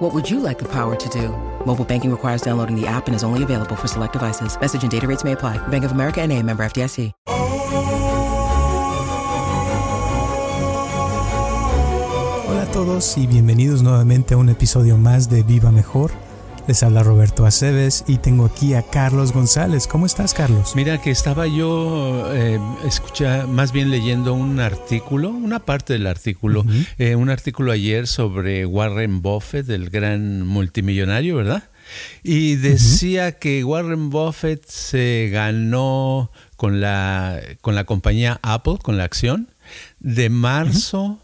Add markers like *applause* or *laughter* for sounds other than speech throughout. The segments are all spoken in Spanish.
What would you like the power to do? Mobile banking requires downloading the app and is only available for select devices. Message and data rates may apply. Bank of America and a member FDIC. Hola a todos y bienvenidos nuevamente a un episodio más de Viva Mejor. Les habla Roberto Aceves y tengo aquí a Carlos González. ¿Cómo estás, Carlos? Mira que estaba yo eh, escucha, más bien leyendo un artículo, una parte del artículo, eh, un artículo ayer sobre Warren Buffett, el gran multimillonario, ¿verdad? Y decía que Warren Buffett se ganó con la, con la compañía Apple, con la acción, de marzo,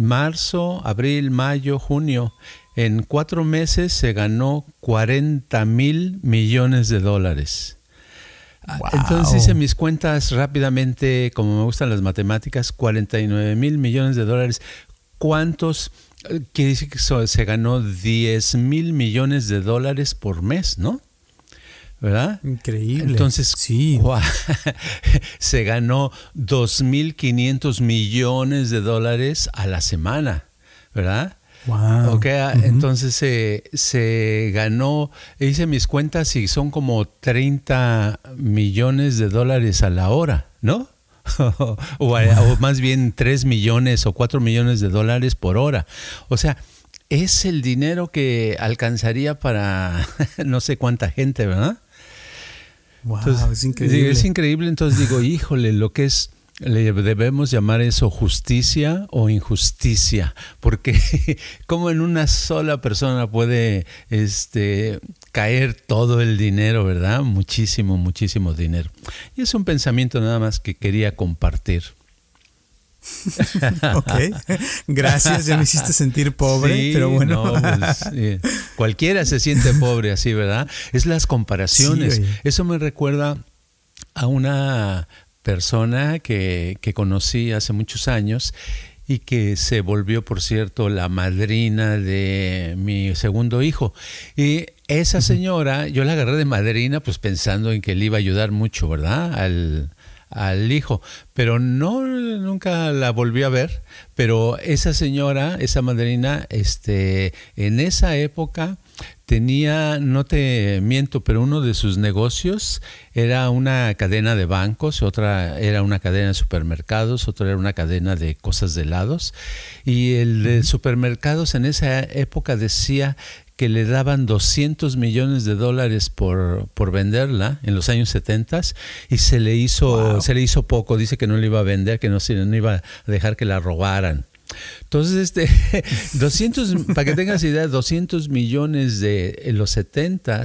marzo, abril, mayo, junio en cuatro meses se ganó 40 mil millones de dólares. Entonces hice mis cuentas rápidamente, como me gustan las matemáticas, 49 mil millones de dólares. ¿Cuántos? Eh, quiere decir que se ganó 10 mil millones de dólares por mes, ¿no? ¿verdad? Increíble. Entonces, sí. *laughs* se ganó 2.500 millones de dólares a la semana, ¿verdad? Wow. Okay, entonces se ganó, hice mis cuentas y son como 30 millones de dólares a la hora, ¿no? *laughs* o, o, más bien 3 millones o 4 millones de dólares por hora. O sea, es el dinero que alcanzaría para *laughs* no sé cuánta gente, ¿verdad? Wow, es increíble. Es increíble, entonces digo, híjole, lo que es le debemos llamar eso justicia o injusticia, porque *laughs* como en una sola persona puede este, caer todo el dinero, ¿verdad? Muchísimo, muchísimo dinero. Y es un pensamiento nada más que quería compartir. *laughs* ok, gracias, ya me hiciste sentir pobre, pero bueno. Pues, cualquiera se siente pobre así, ¿verdad? Es las comparaciones. Eso me recuerda a una persona que, que conocí hace muchos años y que se volvió, por cierto, la madrina de mi segundo hijo. Y esa señora, yo la agarré de madrina, pues pensando en que le iba a ayudar mucho, ¿verdad? Al, al hijo, pero no nunca la volví a ver, pero esa señora, esa madrina, este, en esa época tenía, no te miento, pero uno de sus negocios era una cadena de bancos, otra era una cadena de supermercados, otra era una cadena de cosas de helados. Y el de supermercados en esa época decía que le daban 200 millones de dólares por, por venderla en los años 70 y se le hizo se le hizo poco, dice que no le iba a vender, que no, no iba a dejar que la robaran. Entonces, este, *laughs* 200, para que tengas idea, 200 millones de en los 70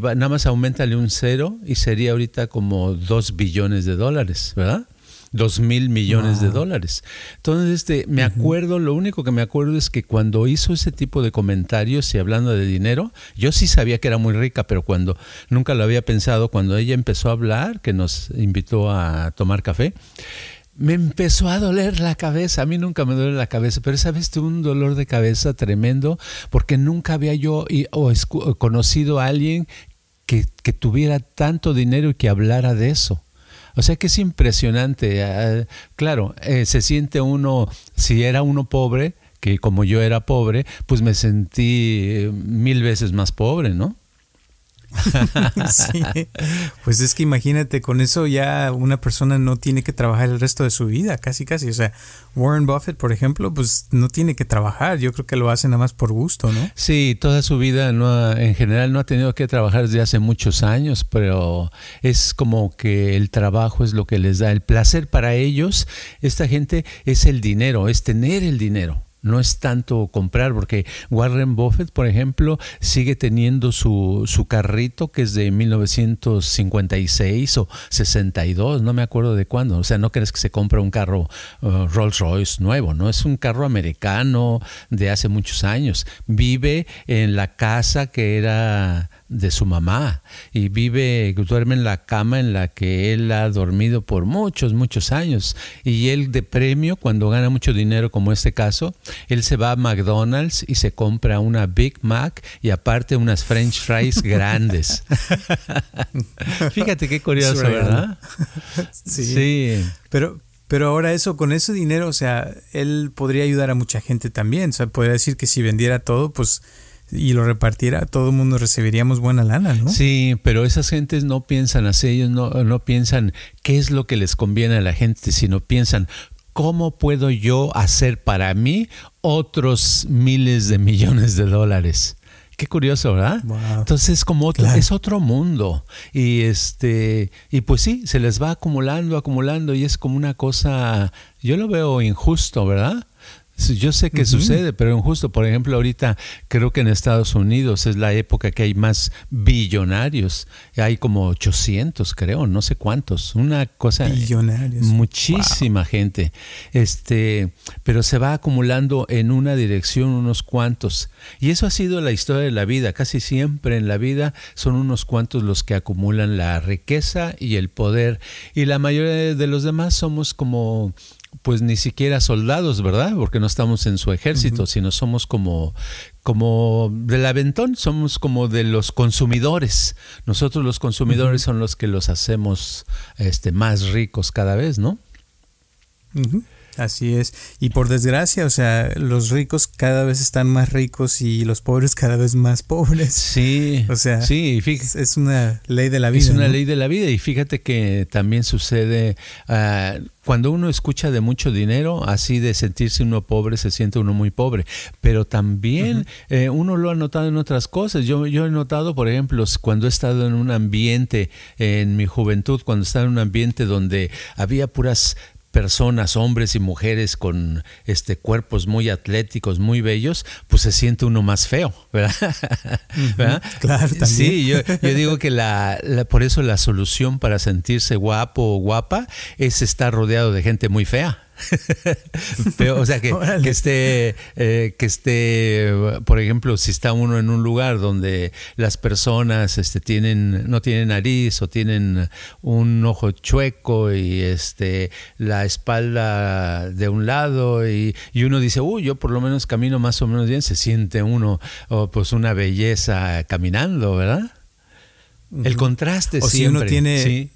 nada más aumentale un cero y sería ahorita como 2 billones de dólares, ¿verdad? Dos mil millones de dólares. Entonces, este, me acuerdo, lo único que me acuerdo es que cuando hizo ese tipo de comentarios y hablando de dinero, yo sí sabía que era muy rica, pero cuando nunca lo había pensado, cuando ella empezó a hablar, que nos invitó a tomar café, me empezó a doler la cabeza. A mí nunca me duele la cabeza, pero esa vez tuve un dolor de cabeza tremendo porque nunca había yo o conocido a alguien que, que, tuviera tanto dinero y que hablara de eso. O sea que es impresionante. Ah, claro, eh, se siente uno, si era uno pobre, que como yo era pobre, pues me sentí eh, mil veces más pobre, ¿no? *laughs* Pues es que imagínate, con eso ya una persona no tiene que trabajar el resto de su vida, casi casi. O sea, Warren Buffett, por ejemplo, pues no tiene que trabajar. Yo creo que lo hace nada más por gusto, ¿no? Sí, toda su vida no en general no ha tenido que trabajar desde hace muchos años, pero es como que el trabajo es lo que les da el placer para ellos. Esta gente es el dinero, es tener el dinero no es tanto comprar, porque Warren Buffett, por ejemplo, sigue teniendo su, su carrito que es de 1956 o 62, no me acuerdo de cuándo. O sea, no crees que se compra un carro uh, Rolls Royce nuevo, ¿no? Es un carro americano de hace muchos años. Vive en la casa que era de su mamá y vive, duerme en la cama en la que él ha dormido por muchos, muchos años. Y él de premio, cuando gana mucho dinero como este caso, él se va a McDonald's y se compra una Big Mac y aparte unas French fries *laughs* grandes. *laughs* Fíjate qué curioso, ¿verdad? Sí. sí. Pero, pero ahora eso, con ese dinero, o sea, él podría ayudar a mucha gente también. O sea, podría decir que si vendiera todo, pues y lo repartiera, todo el mundo recibiríamos buena lana, ¿no? Sí, pero esas gentes no piensan así, ellos no, no piensan qué es lo que les conviene a la gente, sino piensan cómo puedo yo hacer para mí otros miles de millones de dólares. Qué curioso, ¿verdad? Entonces como otro, es otro mundo y este y pues sí, se les va acumulando, acumulando y es como una cosa, yo lo veo injusto, ¿verdad? Yo sé que sucede, pero injusto. Por ejemplo, ahorita creo que en Estados Unidos es la época que hay más billonarios. Hay como 800, creo, no sé cuántos. Una cosa. Billonarios. Muchísima gente. Este, pero se va acumulando en una dirección unos cuantos. Y eso ha sido la historia de la vida. Casi siempre en la vida son unos cuantos los que acumulan la riqueza y el poder. Y la mayoría de los demás somos como pues ni siquiera soldados, ¿verdad? Porque no estamos en su ejército, sino somos como, como del aventón, somos como de los consumidores. Nosotros los consumidores son los que los hacemos este, más ricos cada vez, ¿no? Así es. Y por desgracia, o sea, los ricos cada vez están más ricos y los pobres *laughs* cada vez más pobres. Sí. *laughs* O sea, sí, es una ley de la vida. Es una ley de la vida. Y fíjate que también sucede ah, cuando uno escucha de mucho dinero, así de sentirse uno pobre, se siente uno muy pobre. Pero también eh, uno lo ha notado en otras cosas. Yo, yo he notado, por ejemplo, cuando he estado en un ambiente, en mi juventud, cuando estaba en un ambiente donde había puras personas, hombres y mujeres con este cuerpos muy atléticos, muy bellos, pues se siente uno más feo, ¿verdad? *laughs* Claro, también. Sí, yo, digo que la, por eso la solución para sentirse guapo o guapa es estar rodeado de gente muy fea. *laughs* o sea, que, esté, eh, que esté, por ejemplo, si está uno en un lugar donde las personas este, tienen, no tienen nariz o tienen un ojo chueco y este, la espalda de un lado y, uno dice, uy, yo por lo menos camino más o menos bien, se siente uno oh, pues una belleza caminando, ¿verdad? El contraste o Si uno tiene,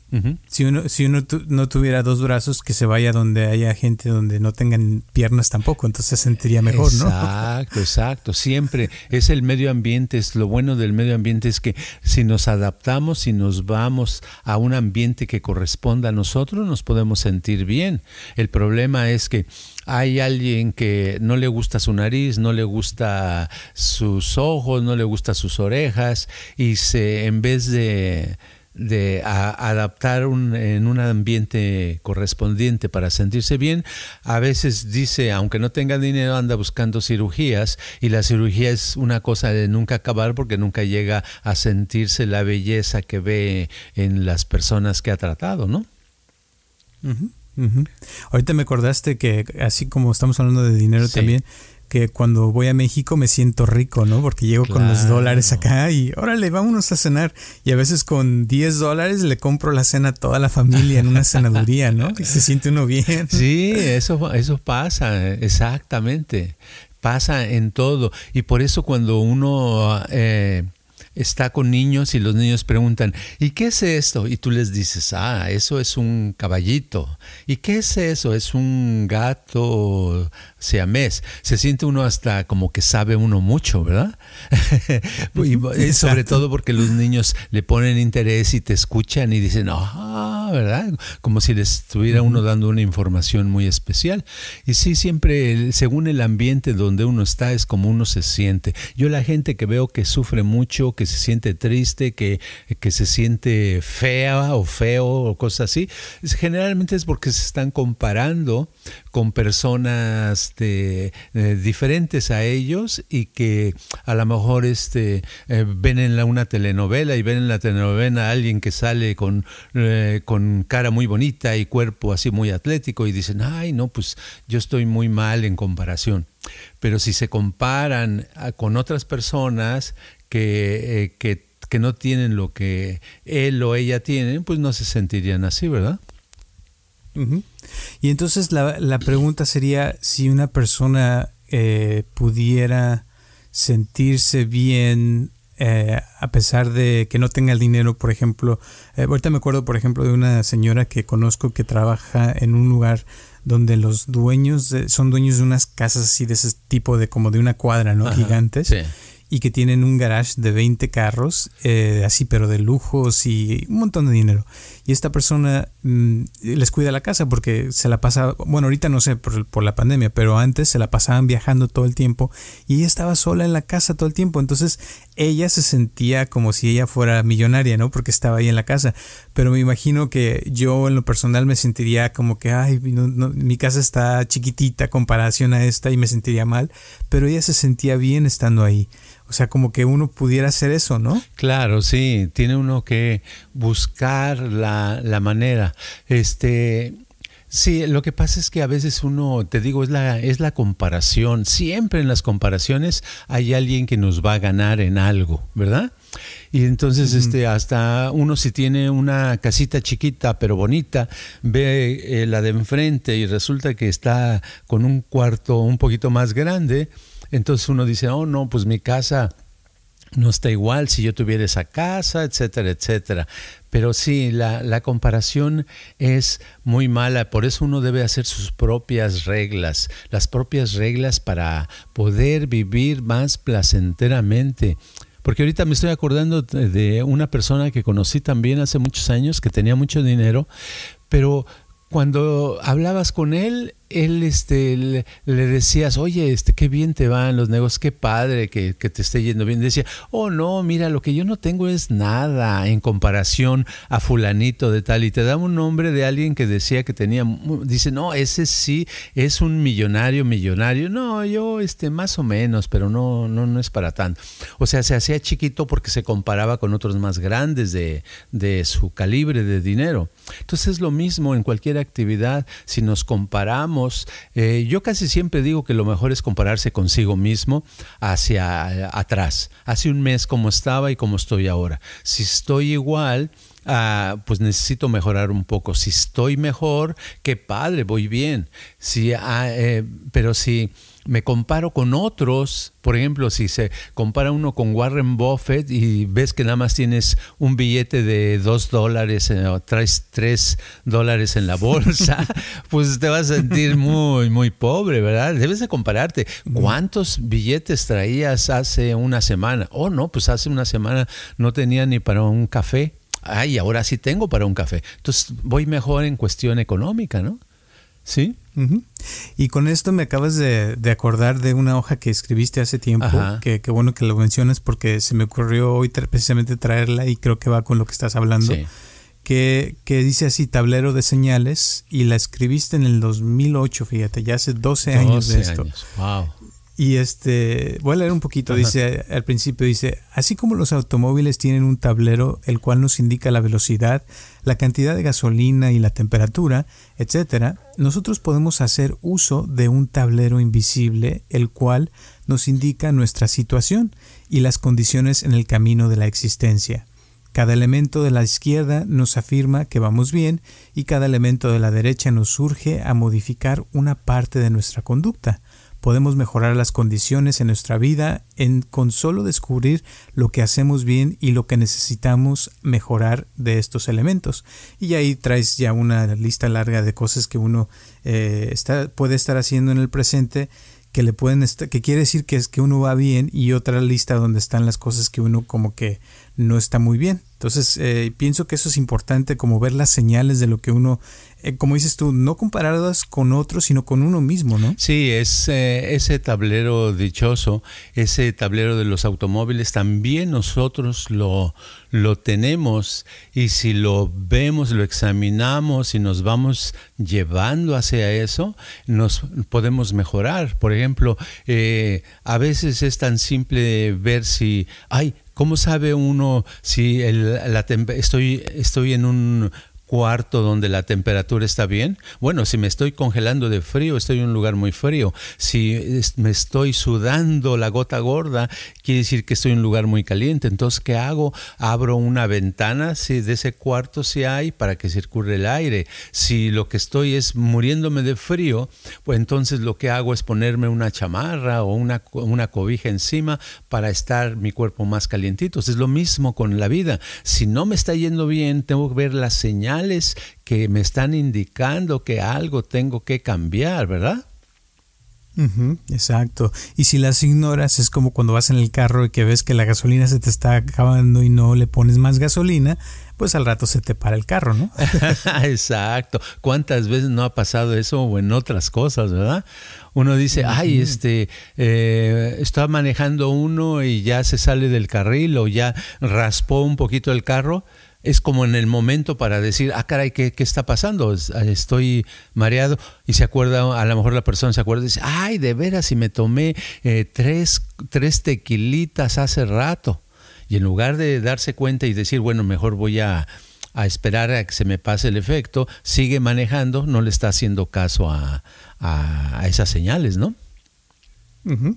si uno, si uno no tuviera dos brazos, que se vaya donde haya gente donde no tengan piernas tampoco, entonces se sentiría mejor, ¿no? Exacto, exacto. Siempre es el medio ambiente, es lo bueno del medio ambiente es que si nos adaptamos, si nos vamos a un ambiente que corresponda a nosotros, nos podemos sentir bien. El problema es que hay alguien que no le gusta su nariz, no le gusta sus ojos, no le gusta sus orejas y se en vez de de adaptar en un ambiente correspondiente para sentirse bien, a veces dice, aunque no tenga dinero, anda buscando cirugías y la cirugía es una cosa de nunca acabar porque nunca llega a sentirse la belleza que ve en las personas que ha tratado, ¿no? Ahorita me acordaste que así como estamos hablando de dinero también, que cuando voy a México me siento rico, ¿no? Porque llego con los dólares acá y órale, vámonos a cenar. Y a veces con 10 dólares le compro la cena a toda la familia en una *laughs* cenaduría, ¿no? Y se siente uno bien. Sí, eso, eso pasa, exactamente. Pasa en todo. Y por eso cuando uno... Eh, está con niños y los niños preguntan, ¿y qué es esto? Y tú les dices, ah, eso es un caballito. ¿Y qué es eso? Es un gato siamés. Se siente uno hasta como que sabe uno mucho, ¿verdad? *laughs* y sobre todo porque los niños le ponen interés y te escuchan y dicen, ah, ¿verdad? Como si les estuviera uno dando una información muy especial. Y sí, siempre, según el ambiente donde uno está, es como uno se siente. Yo la gente que veo que sufre mucho, que se siente triste, que, que se siente fea o feo o cosas así, generalmente es porque se están comparando con personas de, eh, diferentes a ellos y que a lo mejor este, eh, ven en la, una telenovela y ven en la telenovela a alguien que sale con, eh, con cara muy bonita y cuerpo así muy atlético y dicen, ay, no, pues yo estoy muy mal en comparación. Pero si se comparan con otras personas que, que que no tienen lo que él o ella tienen, pues no se sentirían así, ¿verdad? Y entonces la, la, pregunta sería si una persona eh, pudiera sentirse bien eh, a pesar de que no tenga el dinero, por ejemplo, eh, ahorita me acuerdo, por ejemplo, de una señora que conozco que trabaja en un lugar donde los dueños son dueños de unas casas así de ese tipo de como de una cuadra, ¿no? Gigantes. Y que tienen un garage de 20 carros, eh, así pero de lujos y un montón de dinero y esta persona mm, les cuida la casa porque se la pasa, bueno, ahorita no sé por, por, la pandemia, pero antes se la pasaban viajando todo el tiempo y ella estaba sola en la casa todo el tiempo, entonces ella se sentía como si ella fuera millonaria, ¿no? Porque estaba ahí en la casa, pero me imagino que yo en lo personal me sentiría como que, ay, mi casa está chiquitita comparación a esta y me sentiría mal, pero ella se sentía bien estando ahí. O sea, como que uno pudiera hacer eso, ¿no? Claro, sí, tiene uno que buscar la, la manera. Este, Sí, lo que pasa es que a veces uno, te digo, es la, es la comparación. Siempre en las comparaciones hay alguien que nos va a ganar en algo, ¿verdad? Y entonces, este, hasta uno si tiene una casita chiquita pero bonita, ve eh, la de enfrente y resulta que está con un cuarto un poquito más grande, entonces uno dice, oh no, pues mi casa no está igual si yo tuviera esa casa, etcétera, etcétera. Pero sí, la, la, comparación es muy mala, por eso uno debe hacer sus propias reglas, las propias reglas para poder vivir más placenteramente. Porque ahorita me estoy acordando de una persona que conocí también hace muchos años, que tenía mucho dinero, pero cuando hablabas con él, él este, le, decías, oye, este, qué bien te van los negocios, qué padre que, te esté yendo bien. Decía, oh no, mira, lo que yo no tengo es nada en comparación a fulanito de tal. Y te daba un nombre de alguien que decía que tenía, dice, no, ese sí es un millonario, millonario. No, yo este, más o menos, pero no, no, no es para tanto. O sea, se hacía chiquito porque se comparaba con otros más grandes de, de su calibre de dinero. Entonces es lo mismo en cualquier actividad, si nos comparamos, eh, yo casi siempre digo que lo mejor es compararse consigo mismo hacia atrás, hace un mes como estaba y como estoy ahora. Si estoy igual, ah, pues necesito mejorar un poco. Si estoy mejor, qué padre, voy bien. Si, ah, eh, pero si me comparo con otros, por ejemplo, si se compara uno con Warren Buffett y ves que nada más tienes un billete de dos dólares eh, o traes tres dólares en la bolsa, *laughs* pues te vas a sentir muy, muy pobre, ¿verdad? Debes de compararte. ¿Cuántos billetes traías hace una semana? Oh, no, pues hace una semana no tenía ni para un café. Ay, ahora sí tengo para un café. Entonces voy mejor en cuestión económica, ¿no? Sí. Y con esto me acabas de, acordar de una hoja que escribiste hace tiempo, que, bueno que lo mencionas porque se me ocurrió hoy precisamente traerla y creo que va con lo que estás hablando. Que, que, dice así, tablero de señales, y la escribiste en el 2008, fíjate, ya hace 12 años de esto. Wow. Y este, voy a leer un poquito, dice al principio, dice, así como los automóviles tienen un tablero el cual nos indica la velocidad, la cantidad de gasolina y la temperatura, etcétera, nosotros podemos hacer uso de un tablero invisible el cual nos indica nuestra situación y las condiciones en el camino de la existencia. Cada elemento de la izquierda nos afirma que vamos bien y cada elemento de la derecha nos surge a modificar una parte de nuestra conducta podemos mejorar las condiciones en nuestra vida en con solo descubrir lo que hacemos bien y lo que necesitamos mejorar de estos elementos. Y ahí traes ya una lista larga de cosas que uno eh, está, puede estar haciendo en el presente que le pueden que quiere decir que es que uno va bien y otra lista donde están las cosas que uno como que no está muy bien. Entonces eh, pienso que eso es importante como ver las señales de lo que uno eh, como dices tú, no comparadas con otros, sino con uno mismo, ¿no? Sí, es eh, ese tablero dichoso, ese tablero de los automóviles, también nosotros lo, lo tenemos y si lo vemos, lo examinamos y nos vamos llevando hacia eso, nos podemos mejorar. Por ejemplo, eh, a veces es tan simple ver si, ay, ¿cómo sabe uno si el, la estoy, estoy en un cuarto donde la temperatura está bien. Bueno, si me estoy congelando de frío, estoy en un lugar muy frío. Si me estoy sudando la gota gorda, quiere decir que estoy en un lugar muy caliente. Entonces, ¿qué hago? Abro una ventana si de ese cuarto si hay para que circule el aire. Si lo que estoy es muriéndome de frío, pues entonces lo que hago es ponerme una chamarra o una, una cobija encima para estar mi cuerpo más calientito. Es lo mismo con la vida. Si no me está yendo bien, tengo que ver la que me están indicando que algo tengo que cambiar, ¿verdad? exacto. Y si las ignoras, es como cuando vas en el carro y que ves que la gasolina se te está acabando y no le pones más gasolina, pues al rato se te para el carro, ¿no? *laughs* exacto. ¿Cuántas veces no ha pasado eso o en otras cosas, verdad? Uno dice, ay, este, eh, está manejando uno y ya se sale del carril o ya raspó un poquito el carro es como en el momento para decir, ah, caray, ¿qué, qué está pasando? Estoy mareado. Y se acuerda, a lo mejor la persona se acuerda y dice, ay, de veras, si me tomé eh, tres, tres tequilitas hace rato. Y en lugar de darse cuenta y decir, bueno, mejor voy a, a esperar a que se me pase el efecto, sigue manejando, no le está haciendo caso a, a esas señales, ¿no?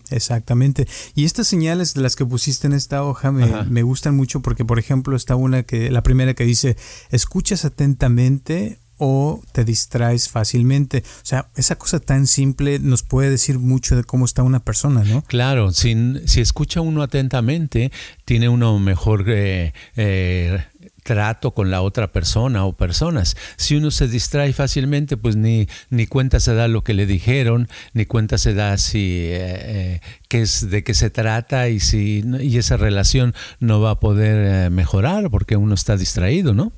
Exactamente. Y estas señales de las que pusiste en esta hoja me, me, gustan mucho porque, por ejemplo, está una que, la primera que dice, escuchas atentamente o te distraes fácilmente. O sea, esa cosa tan simple nos puede decir mucho de cómo está una persona, ¿no? Claro, si, si escucha uno atentamente, tiene uno mejor eh, eh, trato con la otra persona o personas. Si uno se distrae fácilmente, pues ni, ni cuenta se da lo que le dijeron, ni cuenta se da si eh, eh, qué es de qué se trata y si y esa relación no va a poder eh, mejorar porque uno está distraído, ¿no?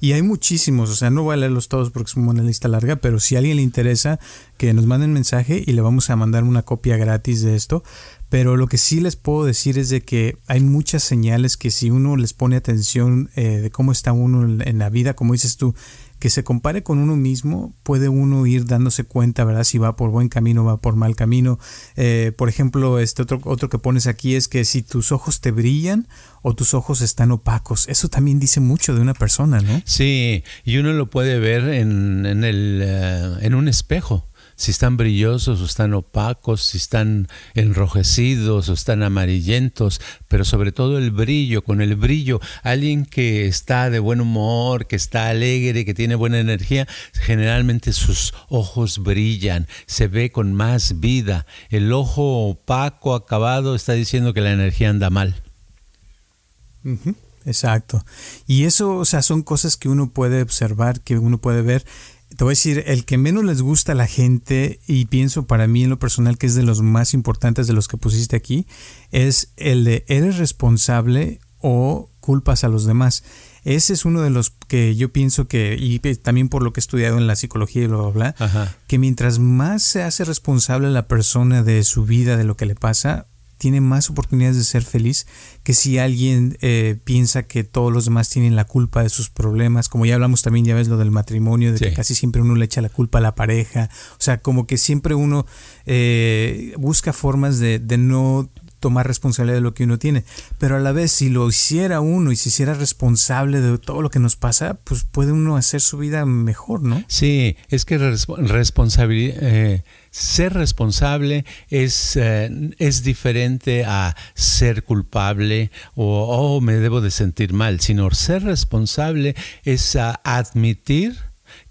Y hay muchísimos, o sea, no voy a leerlos todos porque es una lista larga, pero si a alguien le interesa, que nos manden mensaje y le vamos a mandar una copia gratis de esto. Pero lo que sí les puedo decir es de que hay muchas señales que si uno les pone atención eh, de cómo está uno en la vida, como dices tú, que se compare con uno mismo, puede uno ir dándose cuenta, ¿verdad? Si va por buen camino o va por mal camino. Eh, por ejemplo, este otro, otro que pones aquí es que si tus ojos te brillan o tus ojos están opacos, eso también dice mucho de una persona, ¿no? Sí, y uno lo puede ver en, en, el, eh, en un espejo si están brillosos o están opacos, si están enrojecidos o están amarillentos, pero sobre todo el brillo, con el brillo, alguien que está de buen humor, que está alegre, que tiene buena energía, generalmente sus ojos brillan, se ve con más vida. El ojo opaco, acabado, está diciendo que la energía anda mal. Exacto. Y eso, o sea, son cosas que uno puede observar, que uno puede ver te voy a decir, el que menos les gusta a la gente, y pienso para mí en lo personal que es de los más importantes de los que pusiste aquí, es el de eres responsable o culpas a los demás. Ese es uno de los que yo pienso que, y también por lo que he estudiado en la psicología y bla, bla, bla, que mientras más se hace responsable la persona de su vida, de lo que le pasa, tiene más oportunidades de ser feliz que si alguien eh, piensa que todos los demás tienen la culpa de sus problemas, como ya hablamos también, ya ves lo del matrimonio, de que casi siempre uno le echa la culpa a la pareja, o sea, como que siempre uno eh, busca formas de, de no tomar responsabilidad de lo que uno tiene. Pero a la vez, si lo hiciera uno y se hiciera responsable de todo lo que nos pasa, pues puede uno hacer su vida mejor, ¿no? Sí, es que responsabilidad, eh, ser responsable es, eh, es diferente a ser culpable o oh, me debo de sentir mal, sino ser responsable es admitir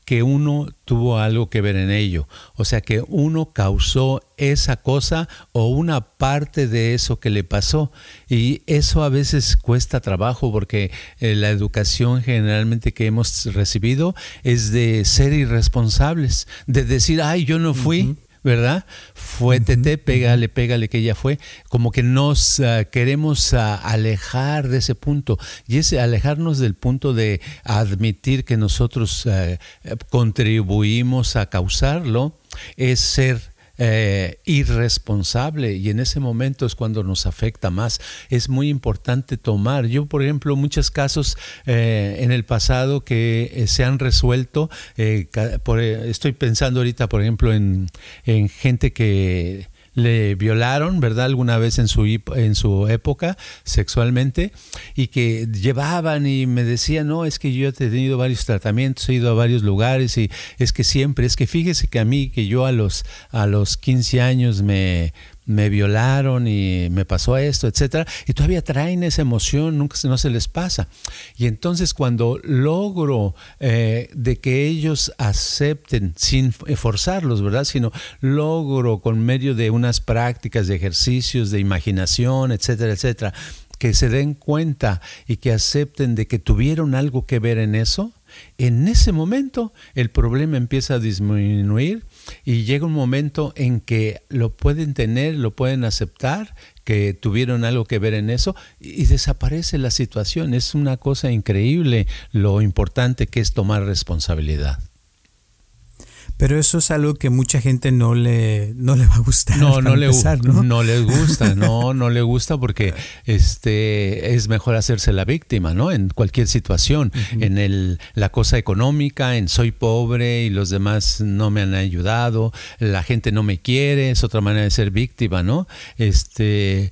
que uno tuvo algo que ver en ello. O sea, que uno causó esa cosa o una parte de eso que le pasó. Y eso a veces cuesta trabajo porque eh, la educación generalmente que hemos recibido es de ser irresponsables, de decir, ay, yo no fui. ¿Verdad? Fue tete, pégale, pégale que ella fue. Como que nos ah, queremos ah, alejar de ese punto. Y ese alejarnos del punto de admitir que nosotros ah, contribuimos a causarlo es ser eh, irresponsable y en ese momento es cuando nos afecta más. Es muy importante tomar. Yo, por ejemplo, muchos casos eh, en el pasado que eh, se han resuelto, estoy pensando ahorita, por ejemplo, en, en gente que le violaron, ¿verdad? Alguna vez en su, en su época sexualmente y que llevaban y me decían, no, es que yo he tenido varios tratamientos, he ido a varios lugares y es que siempre, es que fíjese que a mí, que yo a los, a los 15 años me, me violaron y me pasó esto, etcétera, y todavía traen esa emoción, nunca no se les pasa. Y entonces cuando logro eh, de que ellos acepten, sin forzarlos, ¿verdad? Sino logro con medio de unas prácticas de ejercicios, de imaginación, etcétera, etcétera, que se den cuenta y que acepten de que tuvieron algo que ver en eso, en ese momento el problema empieza a disminuir y llega un momento en que lo pueden tener, lo pueden aceptar, que tuvieron algo que ver en eso y desaparece la situación. Es una cosa increíble lo importante que es tomar responsabilidad. Pero eso es algo que mucha gente no le, no le va a gustar. No, *laughs* no, le, ¿no? no les gusta, *laughs* no, no le gusta porque este, es mejor hacerse la víctima, ¿no? En cualquier situación, en el, la cosa económica, en soy pobre y los demás no me han ayudado, la gente no me quiere, es otra manera de ser víctima, ¿no? Este,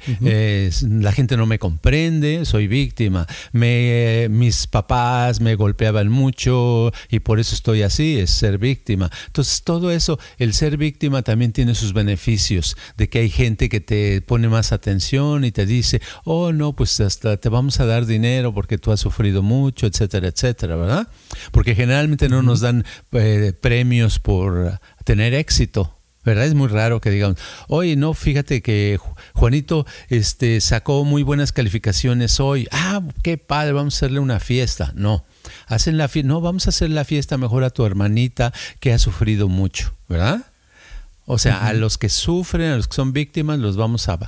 la gente no me comprende, soy víctima. Me, mis papás me golpeaban mucho y por eso estoy así, es ser víctima. Entonces, todo eso, el ser víctima también tiene sus beneficios, de que hay gente que te pone más atención y te dice, oh, no, pues hasta te vamos a dar dinero porque tú has sufrido mucho, etcétera, etcétera, ¿verdad? Porque generalmente no nos dan eh, premios por tener éxito. ¿verdad? Es muy raro que digan, oye, no, fíjate que Juanito este, sacó muy buenas calificaciones hoy. Ah, qué padre, vamos a hacerle una fiesta. No, hacen la fiesta, no, vamos a hacer la fiesta mejor a tu hermanita que ha sufrido mucho, ¿verdad? O sea, a los que sufren, a los que son víctimas, los vamos a,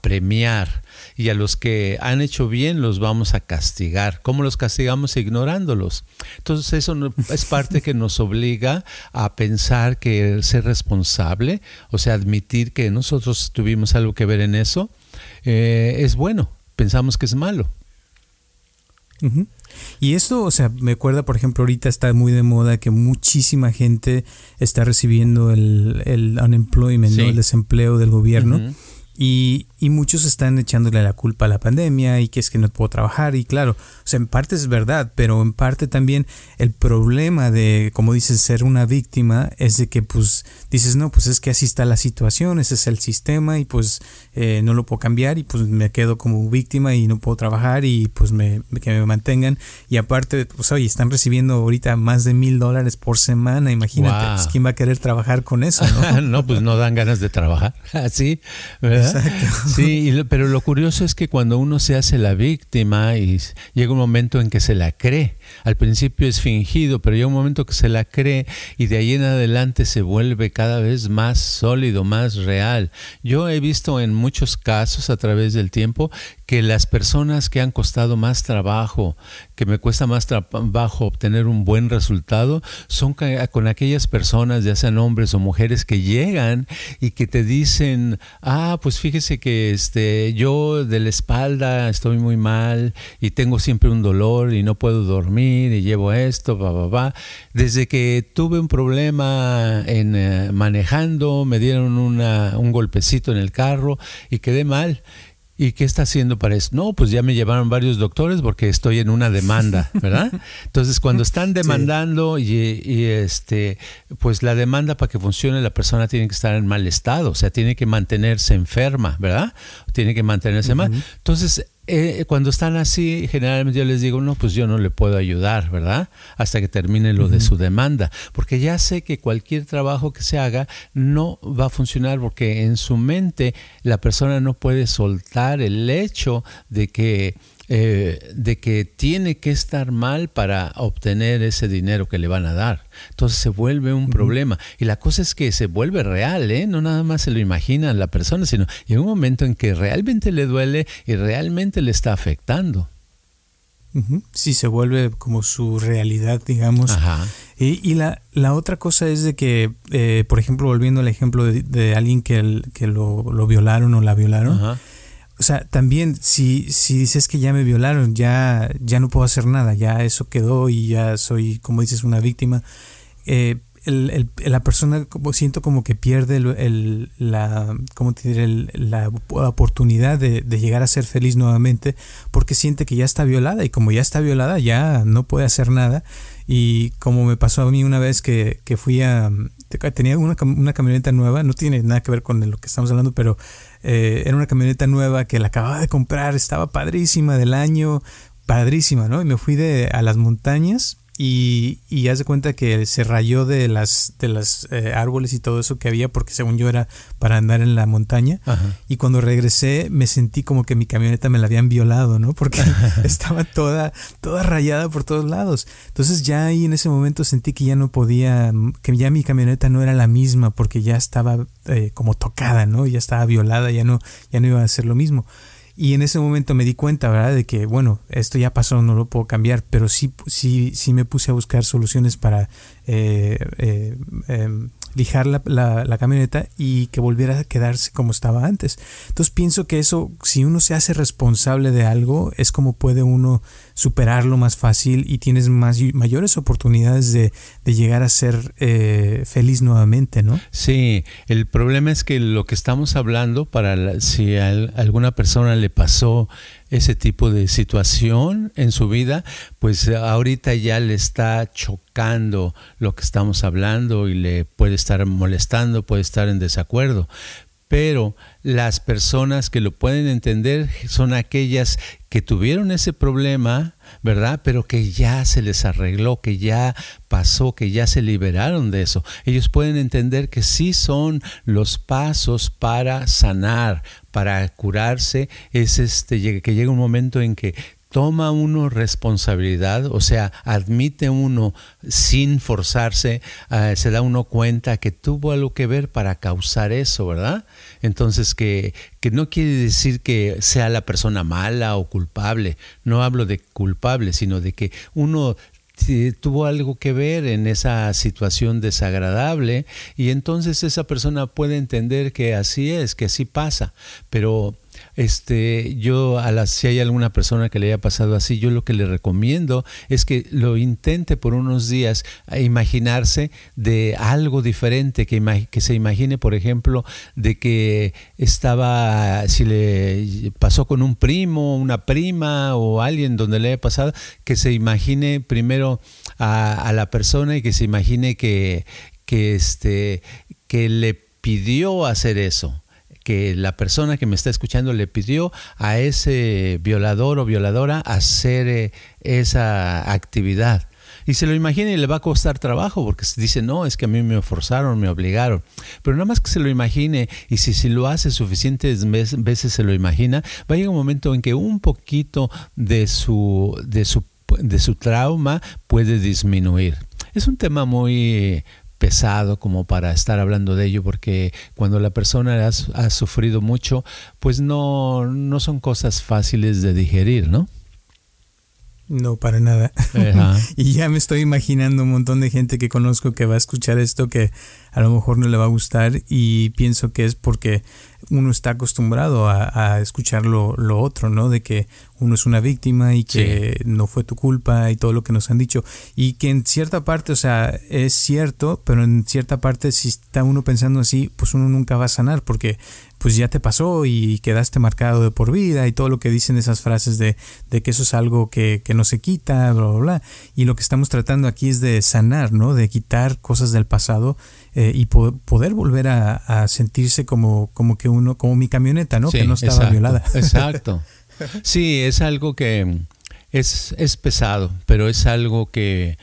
premiar. Y a los que han hecho bien, los vamos a castigar. ¿Cómo los castigamos? Ignorándolos. Entonces, eso es parte que nos obliga a pensar que ser responsable, o sea, admitir que nosotros tuvimos algo que ver en eso, eh, es bueno. Pensamos que es malo. Y esto, o sea, me acuerda, por ejemplo, ahorita está muy de moda que muchísima gente está recibiendo el, el unemployment, el desempleo del gobierno. Y, y, muchos están echándole la culpa a la pandemia y que es que no puedo trabajar. Y claro, o sea, en parte es verdad, pero en parte también el problema de, como dices, ser una víctima es de que pues dices, no, pues es que así está la situación, ese es el sistema y pues eh, no lo puedo cambiar y pues me quedo como víctima y no puedo trabajar y pues me, que me mantengan. Y aparte, pues oye, están recibiendo ahorita más de mil dólares por semana, imagínate, pues, quién va a querer trabajar con eso, ¿no? *laughs* no, pues no dan ganas de trabajar, *laughs* así, ¿verdad? Exacto. *laughs* Sí, pero lo curioso es que cuando uno se hace la víctima y llega un momento en que se la cree, al principio es fingido, pero llega un momento que se la cree y de ahí en adelante se vuelve cada vez más sólido, más real. Yo he visto en muchos casos a través del tiempo que las personas que han costado más trabajo, que me cuesta más trabajo obtener un buen resultado, son con aquellas personas, ya sean hombres o mujeres, que llegan y que te dicen, ah, pues fíjese que este, yo de la espalda estoy muy mal y tengo siempre un dolor y no puedo dormir y llevo esto, va. Desde que tuve un problema en eh, manejando, me dieron una, un golpecito en el carro y quedé mal. ¿Y qué está haciendo para eso? No, pues ya me llevaron varios doctores porque estoy en una demanda, *laughs* ¿verdad? Entonces, cuando están demandando y, este, pues la demanda para que funcione la persona tiene que estar en mal estado, o sea, tiene que mantenerse enferma, ¿verdad? Tiene que mantenerse mal. Entonces, eh, cuando están así, generalmente yo les digo, no, pues yo no le puedo ayudar, ¿verdad? Hasta que termine lo de su demanda, porque ya sé que cualquier trabajo que se haga no va a funcionar porque en su mente la persona no puede soltar el hecho de que eh, de que tiene que estar mal para obtener ese dinero que le van a dar. Entonces se vuelve un problema. Y la cosa es que se vuelve real, ¿eh? No nada más se lo imagina la persona, sino en un momento en que realmente le duele y realmente le está afectando. Sí, se vuelve como su realidad, digamos. Y, la, la, otra cosa es de que, eh, por ejemplo, volviendo al ejemplo de, alguien que, que lo, violaron o la violaron, o sea, también si, si dices que ya me violaron, ya, ya no puedo hacer nada, ya eso quedó y ya soy, como dices, una víctima. Eh, la persona siento como que pierde el, la, ¿cómo te la oportunidad de, llegar a ser feliz nuevamente porque siente que ya está violada y como ya está violada ya no puede hacer nada y como me pasó a mí una vez que, que fui a tenía una, una, camioneta nueva no tiene nada que ver con lo que estamos hablando pero eh, era una camioneta nueva que la acababa de comprar estaba padrísima del año padrísima no y me fui de a las montañas y, y haz de cuenta que se rayó de las de las eh, árboles y todo eso que había porque según yo era para andar en la montaña. Y cuando regresé me sentí como que mi camioneta me la habían violado no porque *laughs* estaba toda toda rayada por todos lados. Entonces ya ahí en ese momento sentí que ya no podía que ya mi camioneta no era la misma porque ya estaba eh, como tocada no ya estaba violada ya no ya no iba a ser lo mismo y en ese momento me di cuenta, ¿verdad? De que, bueno, esto ya pasó, no lo puedo cambiar, pero sí, sí, sí me puse a buscar soluciones para eh, eh, em, lijar la, la, camioneta y que volviera a quedarse como estaba antes. Entonces pienso que eso, si uno se hace responsable de algo, es como puede uno superarlo más fácil y tienes más, mayores oportunidades de, de llegar a ser eh, feliz nuevamente, ¿no? Sí, el problema es que lo que estamos hablando, para si a alguna persona le pasó ese tipo de situación en su vida, pues ahorita ya le está chocando lo que estamos hablando y le puede estar molestando, puede estar en desacuerdo. Pero las personas que lo pueden entender son aquellas que tuvieron ese problema, ¿verdad? Pero que ya se les arregló, que ya pasó, que ya se liberaron de eso. Ellos pueden entender que sí son los pasos para sanar, para curarse, es este que llega un momento en que toma uno responsabilidad, o sea, admite uno sin forzarse, eh, se da uno cuenta que tuvo algo que ver para causar eso, ¿verdad? Entonces, que, que no quiere decir que sea la persona mala o culpable, no hablo de culpable, sino de que uno tuvo algo que ver en esa situación desagradable y entonces esa persona puede entender que así es, que así pasa, pero este, yo a las, si hay alguna persona que le haya pasado así, yo lo que le recomiendo es que lo intente por unos días imaginarse de algo diferente, que, que se imagine, por ejemplo, de que estaba, si le pasó con un primo, una prima o alguien donde le haya pasado, que se imagine primero a, a la persona y que se imagine que, que, este, que le pidió hacer eso que la persona que me está escuchando le pidió a ese violador o violadora hacer eh, esa actividad. Y se lo imagina y le va a costar trabajo porque dice, no, es que a mí me forzaron, me obligaron. Pero nada más que se lo imagine y si, si lo hace suficientes veces se lo imagina, va a llegar un momento en que un poquito de su, de su, de su trauma puede disminuir. Es un tema muy pesado como para estar hablando de ello, porque cuando la persona ha, sufrido mucho, pues no, no son cosas fáciles de digerir, ¿no? No, para nada. *laughs* y ya me estoy imaginando un montón de gente que conozco que va a escuchar esto que a lo mejor no le va a gustar y pienso que es porque uno está acostumbrado a, escuchar lo, otro, ¿no? De que uno es una víctima y que no fue tu culpa y todo lo que nos han dicho. Y que en cierta parte, o sea, es cierto, pero en cierta parte si está uno pensando así, pues uno nunca va a sanar porque pues ya te pasó y quedaste marcado de por vida y todo lo que dicen esas frases de, de que eso es algo que, que, no se quita, bla, bla, bla. Y lo que estamos tratando aquí es de sanar, ¿no? De quitar cosas del pasado eh, y poder volver a, sentirse como, como que uno, como mi camioneta, ¿no? que no estaba violada. Exacto. *laughs* Sí, es algo que es, es pesado, pero es algo que,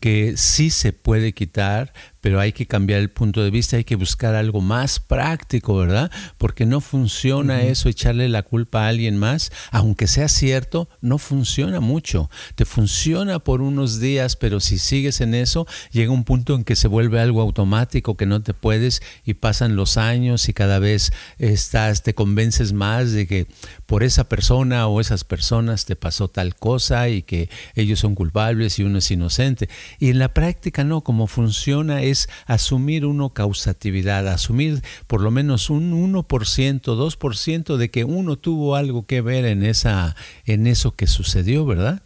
que sí se puede quitar, pero hay que cambiar el punto de vista, hay que buscar algo más práctico, ¿verdad? Porque no funciona eso, echarle la culpa a alguien más, aunque sea cierto, no funciona mucho. Te funciona por unos días, pero si sigues en eso, llega un punto en que se vuelve algo automático, que no te puedes y pasan los años y cada vez estás, te convences más de que por esa persona o esas personas te pasó tal cosa y que ellos son culpables y uno es inocente. Y en la práctica no, como funciona es asumir uno causatividad, asumir por lo menos un 1%, 2% de que uno tuvo algo que ver en, esa, en eso que sucedió, ¿verdad?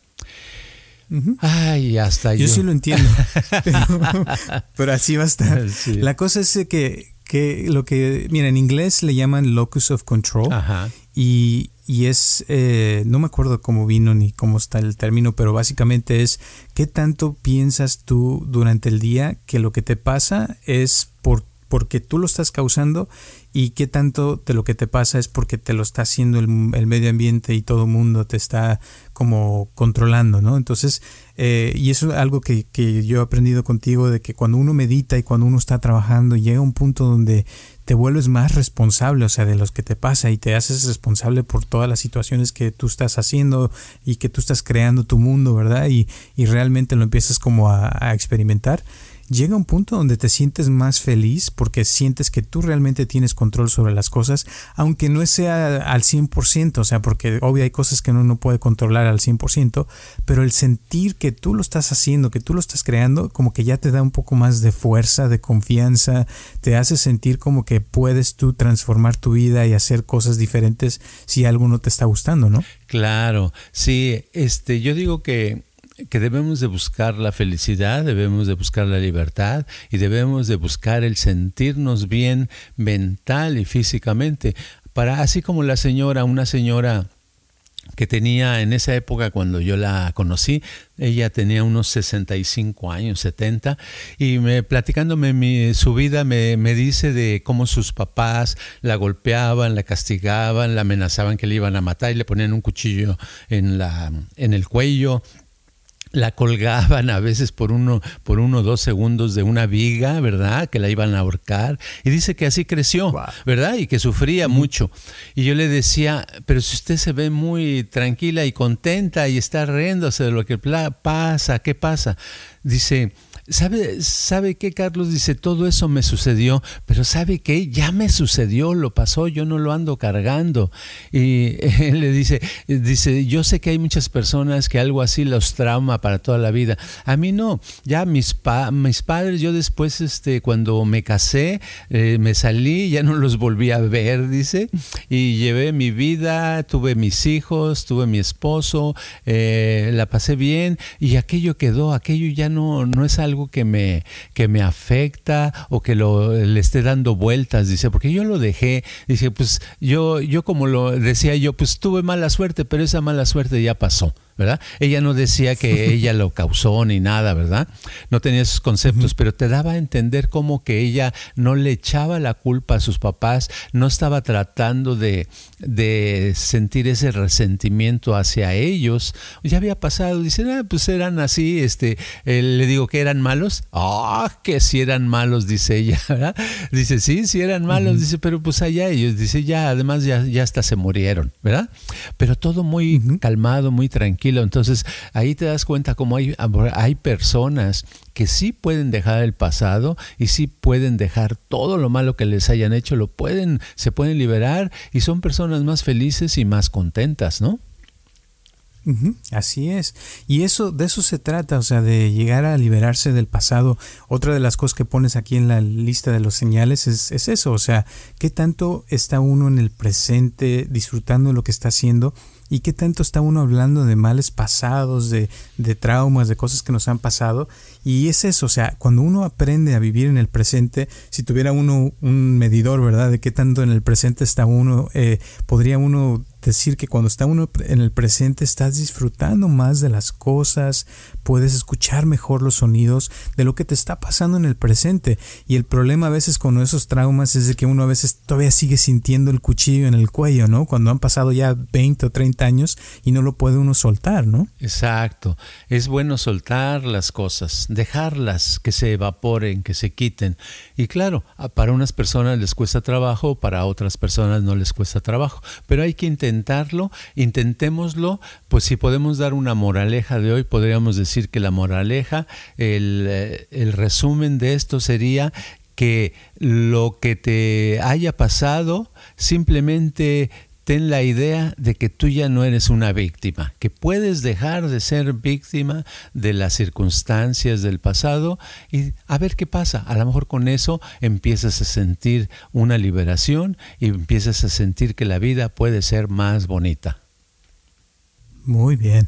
Ay, hasta yo. Yo sí lo entiendo. *laughs* pero, así va a estar. La cosa es que, que lo que, mira, en inglés le llaman locus of control. Y, y es, eh, no me acuerdo cómo vino ni cómo está el término, pero básicamente es qué tanto piensas tú durante el día que lo que te pasa es por, porque tú lo estás causando y qué tanto de lo que te pasa es porque te lo está haciendo el, medio ambiente y todo el mundo te está como controlando, ¿no? Entonces, eh, y eso es algo que, que, yo he aprendido contigo, de que cuando uno medita y cuando uno está trabajando, llega un punto donde te vuelves más responsable, o sea, de los que te pasa y te haces responsable por todas las situaciones que tú estás haciendo y que tú estás creando tu mundo, ¿verdad? Y, y realmente lo empiezas como a, a experimentar llega un punto donde te sientes más feliz porque sientes que tú realmente tienes control sobre las cosas, aunque no sea al 100%, o sea, porque obvio hay cosas que uno no puede controlar al 100%, pero el sentir que tú lo estás haciendo, que tú lo estás creando, como que ya te da un poco más de fuerza, de confianza, te hace sentir como que puedes tú transformar tu vida y hacer cosas diferentes si algo no te está gustando, ¿no? Claro, sí, este, yo digo que que debemos de buscar la felicidad, debemos de buscar la libertad y debemos de buscar el sentirnos bien mental y físicamente. Para así como la señora, una señora que tenía en esa época cuando yo la conocí, ella tenía unos 65 años, 70, y me, platicándome mi, su vida me, me, dice de cómo sus papás la golpeaban, la castigaban, la amenazaban que le iban a matar y le ponían un cuchillo en, la, en el cuello la colgaban a veces por uno, por uno o dos segundos de una viga, ¿verdad? Que la iban a ahorcar. Y dice que así creció, ¿verdad? Y que sufría mucho. Y yo le decía, pero si usted se ve muy tranquila y contenta y está riéndose de lo que pasa, ¿qué pasa? Dice, ¿Sabe, ¿Sabe qué, Carlos? Dice, todo eso me sucedió, pero ¿sabe qué? Ya me sucedió, lo pasó, yo no lo ando cargando. Y *laughs* él le dice, dice, yo sé que hay muchas personas que algo así los trauma para toda la vida. A mí no, ya mis, pa mis padres, yo después, este, cuando me casé, eh, me salí, ya no los volví a ver, dice, y llevé mi vida, tuve mis hijos, tuve mi esposo, eh, la pasé bien, y aquello quedó, aquello ya no, no es algo que me, que me afecta o que lo, le esté dando vueltas, dice, porque yo lo dejé, dice, pues yo, yo como lo decía yo, pues tuve mala suerte, pero esa mala suerte ya pasó. ¿Verdad? Ella no decía que *laughs* ella lo causó ni nada, ¿verdad? No tenía esos conceptos, pero te daba a entender como que ella no le echaba la culpa a sus papás, no estaba tratando de, de sentir ese resentimiento hacia ellos. Ya había pasado, dicen, ah, pues eran así, este, eh, le digo que eran malos. Ah, que si eran malos, dice ella, *laughs* ¿verdad? Dice, sí, sí eran malos, dice, pero pues allá ellos, dice, ya, además ya, ya hasta se murieron, ¿verdad? Pero todo muy calmado, muy tranquilo entonces ahí te das cuenta cómo hay, hay personas que sí pueden dejar el pasado y sí pueden dejar todo lo malo que les hayan hecho, lo pueden, se pueden liberar y son personas más felices y más contentas, ¿no? así es. Y eso, de eso se trata, o sea, de llegar a liberarse del pasado. Otra de las cosas que pones aquí en la lista de los señales es, es eso, o sea, qué tanto está uno en el presente disfrutando de lo que está haciendo y qué tanto está uno hablando de males pasados, de, de, traumas, de cosas que nos han pasado. Y es eso, o sea, cuando uno aprende a vivir en el presente, si tuviera uno un medidor, ¿verdad? De qué tanto en el presente está uno, eh, podría uno decir que cuando está uno en el presente estás disfrutando más de las cosas, puedes escuchar mejor los sonidos de lo que te está pasando en el presente. Y el problema a veces con esos traumas es de que uno a veces todavía sigue sintiendo el cuchillo en el cuello, ¿no? Cuando han pasado ya 20 o 30 años y no lo puede uno soltar, ¿no? Exacto. Es bueno soltar las cosas, dejarlas que se evaporen, que se quiten. Y claro, para unas personas les cuesta trabajo, para otras personas no les cuesta trabajo, pero hay que intentar intentarlo, intentémoslo, pues si podemos dar una moraleja de hoy, podríamos decir que la moraleja, el, eh, el resumen de esto sería que lo que te haya pasado simplemente ten la idea de que tú ya no eres una víctima, que puedes dejar de ser víctima de las circunstancias del pasado y a ver qué pasa. A lo mejor con eso empiezas a sentir una liberación y empiezas a sentir que la vida puede ser más bonita. Muy bien.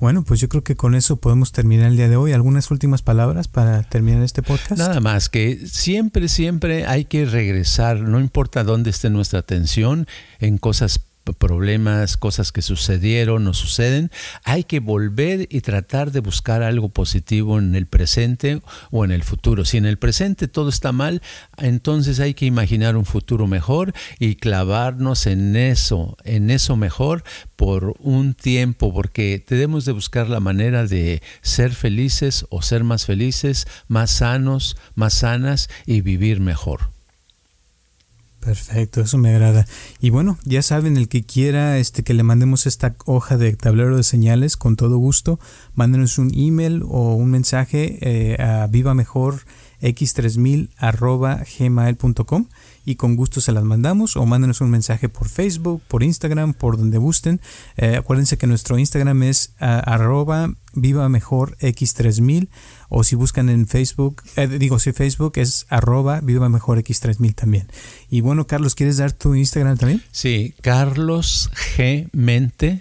Bueno, pues yo creo que con eso podemos terminar el día de hoy. ¿Algunas últimas palabras para terminar este podcast? Nada más, que siempre, siempre hay que regresar, no importa dónde esté nuestra atención, en cosas problemas, cosas que sucedieron o suceden, hay que volver y tratar de buscar algo positivo en el presente o en el futuro. Si en el presente todo está mal, entonces hay que imaginar un futuro mejor y clavarnos en eso, en eso mejor por un tiempo, porque tenemos de buscar la manera de ser felices o ser más felices, más sanos, más sanas y vivir mejor. Perfecto, eso me agrada. Y bueno, ya saben, el que quiera este, que le mandemos esta hoja de tablero de señales, con todo gusto, mándenos un email o un mensaje eh, a viva mejor x3000 gmail.com y con gusto se las mandamos o mándenos un mensaje por Facebook, por Instagram, por donde gusten. Eh, acuérdense que nuestro Instagram es ah, arroba viva mejor x3000 o si buscan en Facebook, eh, digo si Facebook es arroba viva mejor x3000 también. Y bueno, Carlos, ¿quieres dar tu Instagram también? Sí, Carlos G. Mente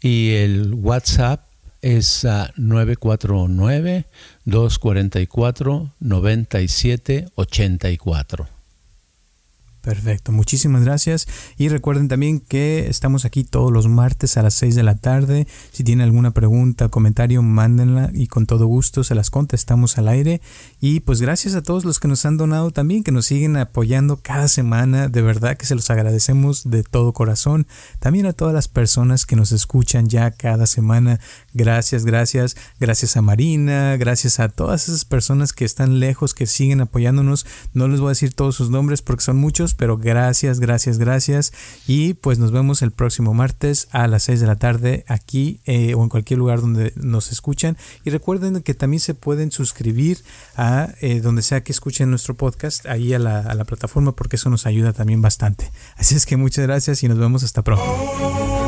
y el WhatsApp es 949-244-9784. Perfecto, muchísimas gracias. Y recuerden también que estamos aquí todos los martes a las 6 de la tarde. Si tienen alguna pregunta, comentario, mándenla y con todo gusto se las contestamos al aire. Y pues gracias a todos los que nos han donado también, que nos siguen apoyando cada semana. De verdad que se los agradecemos de todo corazón. También a todas las personas que nos escuchan ya cada semana. Gracias, gracias. Gracias a Marina, gracias a todas esas personas que están lejos, que siguen apoyándonos. No les voy a decir todos sus nombres porque son muchos pero gracias, gracias, gracias. Y pues nos vemos el próximo martes a las 6 de la tarde aquí eh, o en cualquier lugar donde nos escuchan. Y recuerden que también se pueden suscribir a eh, donde sea que escuchen nuestro podcast, ahí a la, a la plataforma, porque eso nos ayuda también bastante. Así es que muchas gracias y nos vemos hasta pronto.